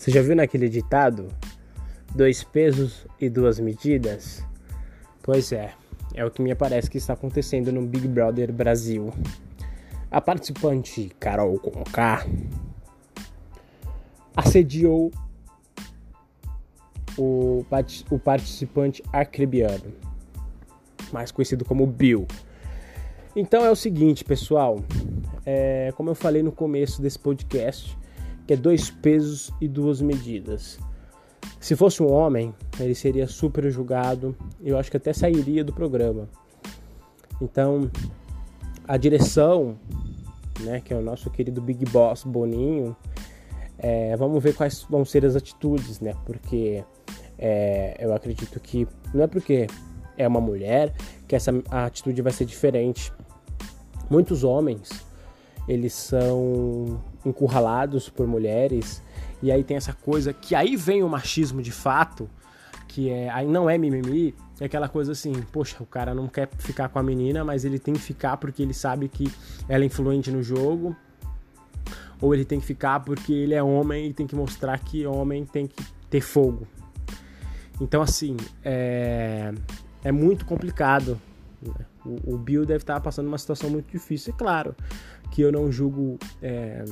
Você já viu naquele ditado? Dois pesos e duas medidas? Pois é, é o que me parece que está acontecendo no Big Brother Brasil. A participante Carol Conká assediou o, o participante arcrebiano, mais conhecido como Bill. Então é o seguinte, pessoal, é, como eu falei no começo desse podcast, é dois pesos e duas medidas. Se fosse um homem, ele seria super julgado, eu acho que até sairia do programa. Então, a direção, né, que é o nosso querido Big Boss Boninho, é, vamos ver quais vão ser as atitudes, né? Porque é, eu acredito que não é porque é uma mulher que essa atitude vai ser diferente. Muitos homens eles são encurralados por mulheres e aí tem essa coisa que aí vem o machismo de fato, que é aí não é mimimi, é aquela coisa assim, poxa, o cara não quer ficar com a menina, mas ele tem que ficar porque ele sabe que ela é influente no jogo, ou ele tem que ficar porque ele é homem e tem que mostrar que homem tem que ter fogo. Então assim, é, é muito complicado. O, o Bill deve estar passando uma situação muito difícil, é claro que eu não julgo é,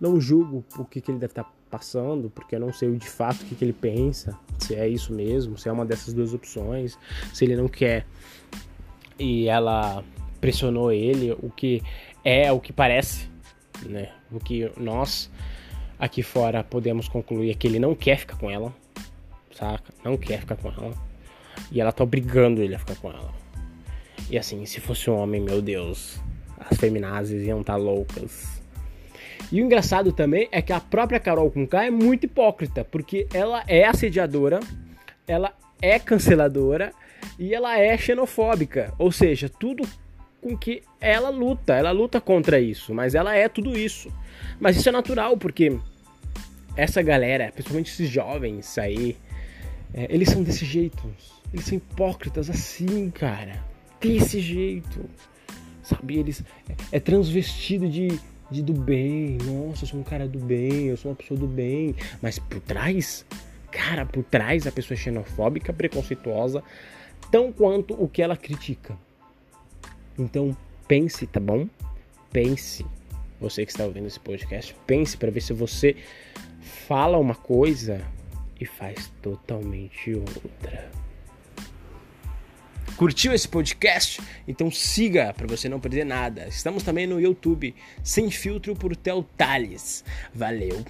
não julgo o que, que ele deve estar passando, porque eu não sei de fato o que, que ele pensa, se é isso mesmo, se é uma dessas duas opções, se ele não quer e ela pressionou ele, o que é o que parece, né? O que nós aqui fora podemos concluir é que ele não quer ficar com ela, saca? Não quer ficar com ela. E ela tá obrigando ele a ficar com ela. E assim, se fosse um homem, meu Deus, as feminazes iam estar tá loucas e o engraçado também é que a própria Carol Conká é muito hipócrita, porque ela é assediadora, ela é canceladora e ela é xenofóbica. Ou seja, tudo com que ela luta, ela luta contra isso, mas ela é tudo isso. Mas isso é natural, porque essa galera, principalmente esses jovens aí, é, eles são desse jeito. Eles são hipócritas assim, cara. Desse jeito. Sabe? Eles. É, é transvestido de de do bem, nossa, eu sou um cara do bem, eu sou uma pessoa do bem, mas por trás, cara, por trás a pessoa é xenofóbica, preconceituosa, tão quanto o que ela critica. Então, pense, tá bom? Pense. Você que está ouvindo esse podcast, pense para ver se você fala uma coisa e faz totalmente outra. Curtiu esse podcast? Então siga para você não perder nada. Estamos também no YouTube, sem filtro por Tel Tales. Valeu!